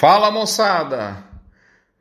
Fala moçada!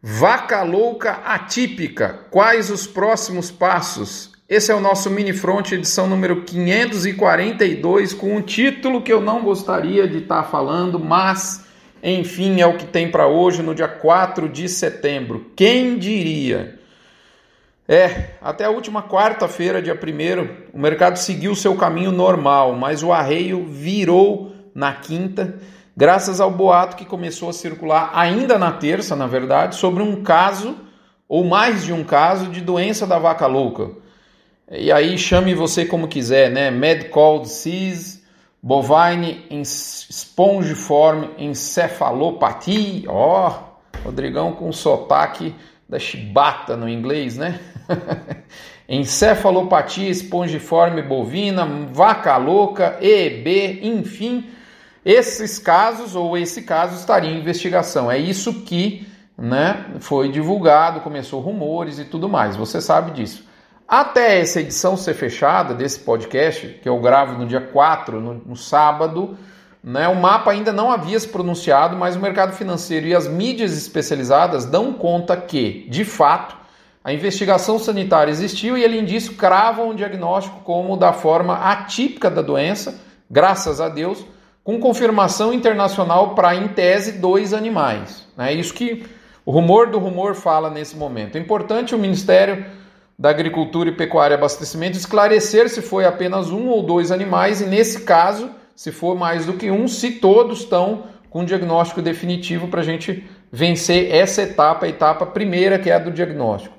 Vaca louca atípica. Quais os próximos passos? Esse é o nosso mini front edição número 542 com um título que eu não gostaria de estar tá falando, mas enfim, é o que tem para hoje no dia 4 de setembro. Quem diria? É, até a última quarta-feira, dia 1 o mercado seguiu seu caminho normal, mas o arreio virou na quinta graças ao boato que começou a circular ainda na terça, na verdade, sobre um caso ou mais de um caso de doença da vaca louca. E aí chame você como quiser, né? Mad cold disease, bovine spongiform encefalopathia. Ó, oh, Rodrigão com sotaque da chibata no inglês, né? Encefalopatia espongiforme bovina, vaca louca, EB, enfim, esses casos ou esse caso estaria em investigação. É isso que né, foi divulgado, começou rumores e tudo mais. Você sabe disso. Até essa edição ser fechada desse podcast, que eu gravo no dia 4, no, no sábado, né, o mapa ainda não havia se pronunciado, mas o mercado financeiro e as mídias especializadas dão conta que, de fato, a investigação sanitária existiu e, além disso, cravam um diagnóstico como da forma atípica da doença, graças a Deus, com confirmação internacional para, em tese, dois animais. É isso que o rumor do rumor fala nesse momento. É importante o Ministério da Agricultura e Pecuária e Abastecimento esclarecer se foi apenas um ou dois animais e, nesse caso, se for mais do que um, se todos estão com diagnóstico definitivo para a gente vencer essa etapa, a etapa primeira, que é a do diagnóstico.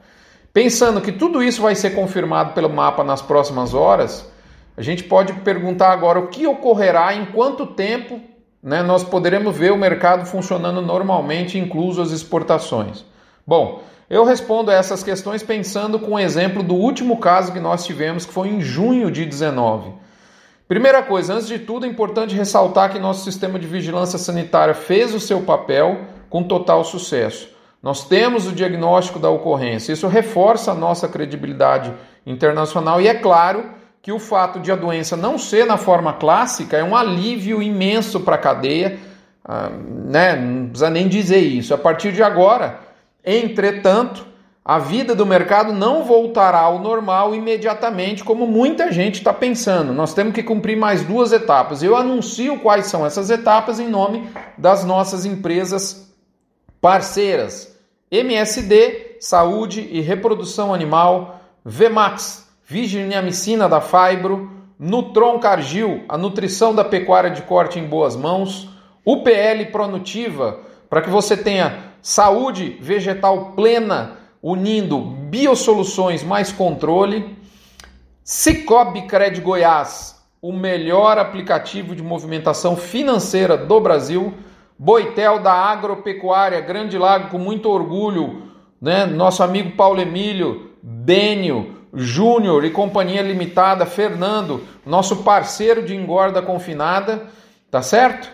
Pensando que tudo isso vai ser confirmado pelo mapa nas próximas horas, a gente pode perguntar agora o que ocorrerá em quanto tempo né, nós poderemos ver o mercado funcionando normalmente, incluso as exportações. Bom, eu respondo a essas questões pensando com o exemplo do último caso que nós tivemos, que foi em junho de 19. Primeira coisa, antes de tudo, é importante ressaltar que nosso sistema de vigilância sanitária fez o seu papel com total sucesso. Nós temos o diagnóstico da ocorrência, isso reforça a nossa credibilidade internacional e, é claro, que o fato de a doença não ser na forma clássica é um alívio imenso para a cadeia, ah, né? não precisa nem dizer isso. A partir de agora, entretanto, a vida do mercado não voltará ao normal imediatamente, como muita gente está pensando. Nós temos que cumprir mais duas etapas. Eu anuncio quais são essas etapas em nome das nossas empresas parceiras: MSD, Saúde e Reprodução Animal, VMAX, Viginiamicina da Fibro, Nutron Cargil, a nutrição da pecuária de corte em boas mãos, UPL Pronutiva, para que você tenha saúde vegetal plena, unindo biosoluções mais controle, Cicobi Cred Goiás, o melhor aplicativo de movimentação financeira do Brasil, Boitel da Agropecuária Grande Lago, com muito orgulho, né? nosso amigo Paulo Emílio, Bênio, Júnior e Companhia Limitada, Fernando, nosso parceiro de engorda confinada, tá certo?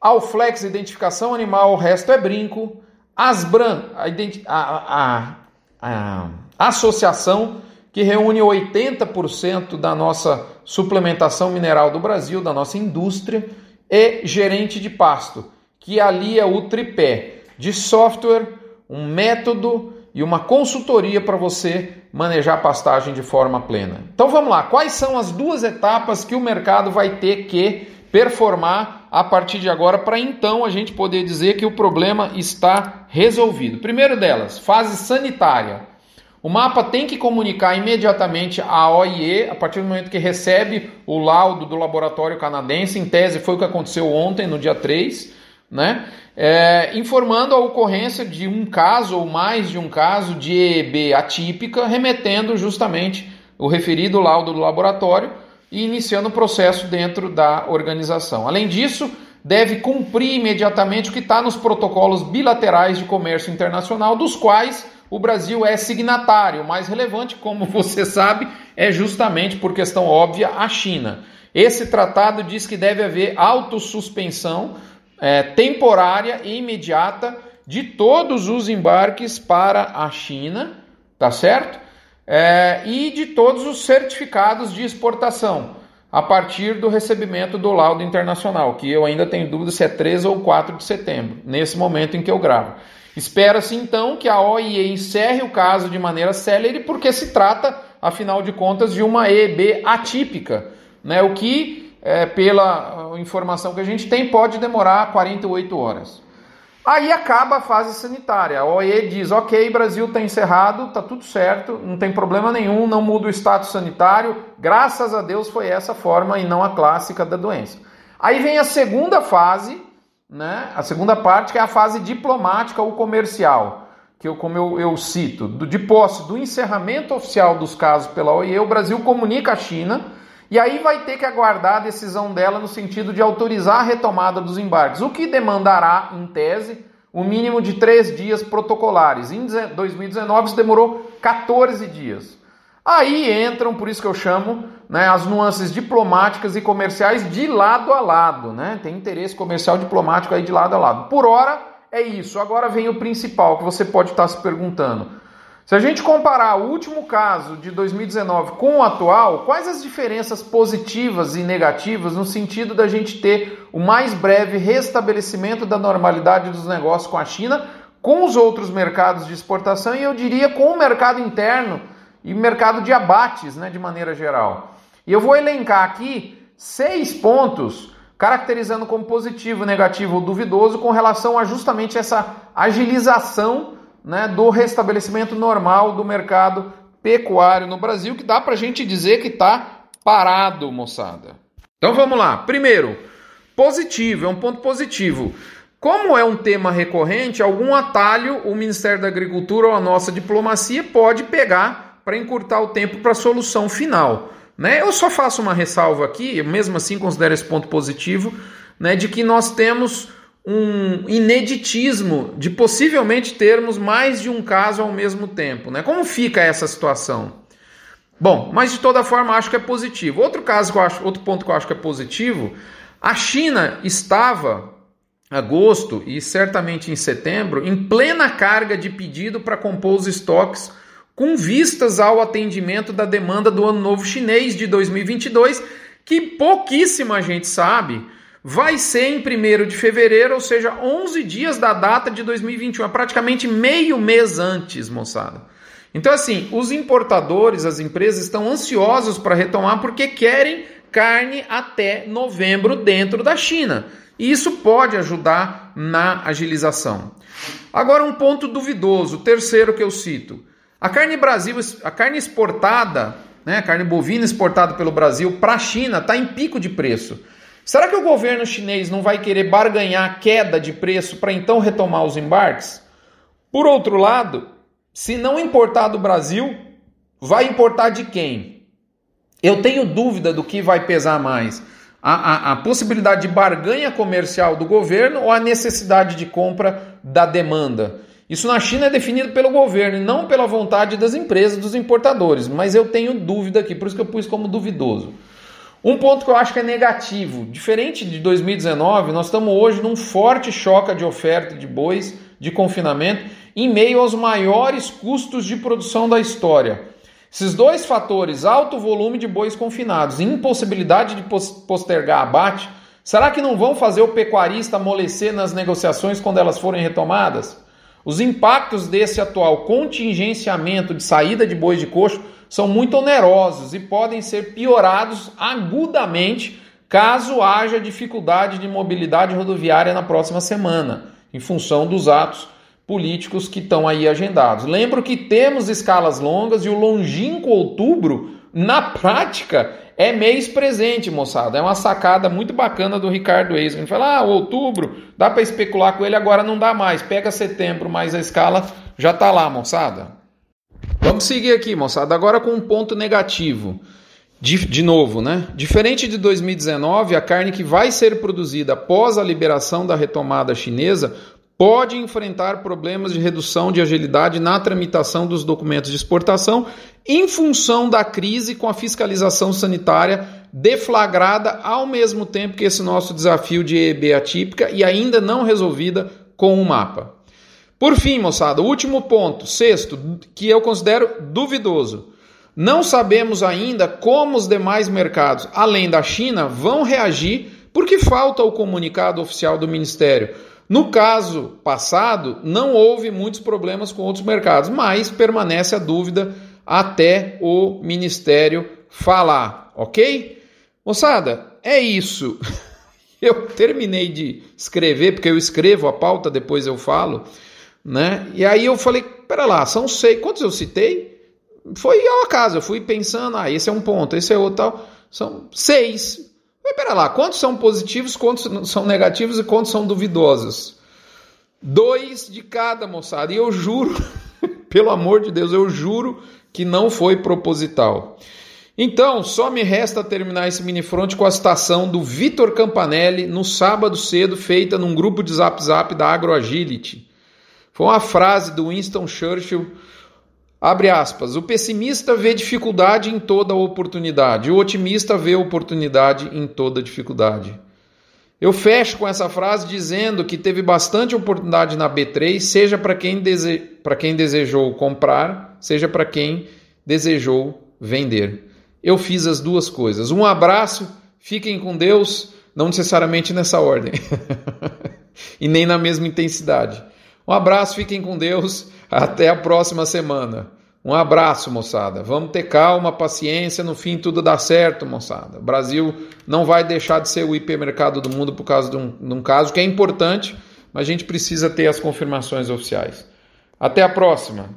Alflex Identificação Animal, o resto é brinco. Asbran, a, a, a, a associação que reúne 80% da nossa suplementação mineral do Brasil, da nossa indústria, e gerente de pasto, que alia o tripé de software, um método e uma consultoria para você manejar a pastagem de forma plena. Então vamos lá, quais são as duas etapas que o mercado vai ter que performar a partir de agora para então a gente poder dizer que o problema está resolvido? Primeiro delas, fase sanitária. O mapa tem que comunicar imediatamente à OIE, a partir do momento que recebe o laudo do laboratório canadense, em tese foi o que aconteceu ontem, no dia 3, né? É, informando a ocorrência de um caso ou mais de um caso de EB atípica, remetendo justamente o referido laudo do laboratório e iniciando o processo dentro da organização. Além disso, deve cumprir imediatamente o que está nos protocolos bilaterais de comércio internacional, dos quais o Brasil é signatário. O mais relevante, como você sabe, é justamente por questão óbvia a China. Esse tratado diz que deve haver autossuspensão é, temporária e imediata de todos os embarques para a China, tá certo? É, e de todos os certificados de exportação. a partir do recebimento do laudo internacional, que eu ainda tenho dúvida se é 3 ou 4 de setembro, nesse momento em que eu gravo. Espera-se então que a OIE encerre o caso de maneira célere, porque se trata, afinal de contas, de uma EB atípica, né? o que, é, pela informação que a gente tem, pode demorar 48 horas. Aí acaba a fase sanitária. A OE diz: ok, Brasil está encerrado, está tudo certo, não tem problema nenhum, não muda o status sanitário. Graças a Deus foi essa forma e não a clássica da doença. Aí vem a segunda fase, né? A segunda parte, que é a fase diplomática ou comercial, que eu, como eu, eu cito, do, de posse do encerramento oficial dos casos pela OIE, o Brasil comunica à China e aí vai ter que aguardar a decisão dela no sentido de autorizar a retomada dos embarques, o que demandará, em tese, o mínimo de três dias protocolares. Em 2019 isso demorou 14 dias. Aí entram, por isso que eu chamo, né, as nuances diplomáticas e comerciais de lado a lado. Né? Tem interesse comercial diplomático aí de lado a lado. Por hora é isso. Agora vem o principal que você pode estar se perguntando. Se a gente comparar o último caso de 2019 com o atual, quais as diferenças positivas e negativas no sentido da gente ter o mais breve restabelecimento da normalidade dos negócios com a China, com os outros mercados de exportação e eu diria com o mercado interno e mercado de abates, né, de maneira geral. E eu vou elencar aqui seis pontos caracterizando como positivo, negativo ou duvidoso com relação a justamente essa agilização né, do restabelecimento normal do mercado pecuário no Brasil, que dá para a gente dizer que está parado, moçada. Então vamos lá. Primeiro, positivo, é um ponto positivo. Como é um tema recorrente, algum atalho o Ministério da Agricultura ou a nossa diplomacia pode pegar para encurtar o tempo para a solução final. Né? Eu só faço uma ressalva aqui, mesmo assim considero esse ponto positivo, né, de que nós temos um ineditismo de possivelmente termos mais de um caso ao mesmo tempo. Né? Como fica essa situação? Bom, mas de toda forma acho que é positivo. Outro caso que eu acho, outro ponto que eu acho que é positivo, a China estava agosto e certamente em setembro em plena carga de pedido para compor os estoques com vistas ao atendimento da demanda do Ano Novo Chinês de 2022, que pouquíssima gente sabe vai ser em 1 de fevereiro, ou seja, 11 dias da data de 2021, é praticamente meio mês antes, moçada. Então, assim, os importadores, as empresas estão ansiosos para retomar porque querem carne até novembro dentro da China. E isso pode ajudar na agilização. Agora, um ponto duvidoso, o terceiro que eu cito. A carne Brasil, a carne exportada, né, a carne bovina exportada pelo Brasil para a China está em pico de preço. Será que o governo chinês não vai querer barganhar queda de preço para então retomar os embarques? Por outro lado, se não importar do Brasil, vai importar de quem? Eu tenho dúvida do que vai pesar mais: a, a, a possibilidade de barganha comercial do governo ou a necessidade de compra da demanda. Isso na China é definido pelo governo e não pela vontade das empresas, dos importadores. Mas eu tenho dúvida aqui, por isso que eu pus como duvidoso. Um ponto que eu acho que é negativo, diferente de 2019, nós estamos hoje num forte choque de oferta de bois de confinamento em meio aos maiores custos de produção da história. Esses dois fatores, alto volume de bois confinados e impossibilidade de postergar abate, será que não vão fazer o pecuarista amolecer nas negociações quando elas forem retomadas? Os impactos desse atual contingenciamento de saída de bois de coxo são muito onerosos e podem ser piorados agudamente caso haja dificuldade de mobilidade rodoviária na próxima semana, em função dos atos políticos que estão aí agendados. Lembro que temos escalas longas e o longínquo outubro, na prática, é mês presente, moçada. É uma sacada muito bacana do Ricardo Eis. A gente fala, ah, outubro, dá para especular com ele, agora não dá mais. Pega setembro, mais a escala já está lá, moçada. Vamos seguir aqui, moçada, agora com um ponto negativo. De, de novo, né? Diferente de 2019, a carne que vai ser produzida após a liberação da retomada chinesa pode enfrentar problemas de redução de agilidade na tramitação dos documentos de exportação em função da crise com a fiscalização sanitária deflagrada ao mesmo tempo que esse nosso desafio de EB atípica e ainda não resolvida com o mapa. Por fim, moçada, o último ponto, sexto, que eu considero duvidoso. Não sabemos ainda como os demais mercados, além da China, vão reagir porque falta o comunicado oficial do Ministério. No caso passado, não houve muitos problemas com outros mercados, mas permanece a dúvida até o Ministério falar, ok? Moçada, é isso. Eu terminei de escrever, porque eu escrevo a pauta, depois eu falo, né? E aí eu falei, pera lá, são seis. Quantos eu citei? Foi ao acaso, eu fui pensando, ah, esse é um ponto, esse é outro tal. São seis. Mas pera lá, quantos são positivos, quantos são negativos e quantos são duvidosos? Dois de cada, moçada. E eu juro, pelo amor de Deus, eu juro que não foi proposital. Então, só me resta terminar esse mini front com a citação do Vitor Campanelli no sábado cedo, feita num grupo de Zap Zap da AgroAgility. Foi uma frase do Winston Churchill, abre aspas, o pessimista vê dificuldade em toda oportunidade, o otimista vê oportunidade em toda dificuldade. Eu fecho com essa frase dizendo que teve bastante oportunidade na B3, seja para quem, dese... quem desejou comprar, seja para quem desejou vender eu fiz as duas coisas. Um abraço, fiquem com Deus, não necessariamente nessa ordem e nem na mesma intensidade. Um abraço, fiquem com Deus, até a próxima semana. Um abraço, moçada. Vamos ter calma, paciência, no fim tudo dá certo, moçada. O Brasil não vai deixar de ser o hipermercado do mundo por causa de um, de um caso que é importante, mas a gente precisa ter as confirmações oficiais. Até a próxima.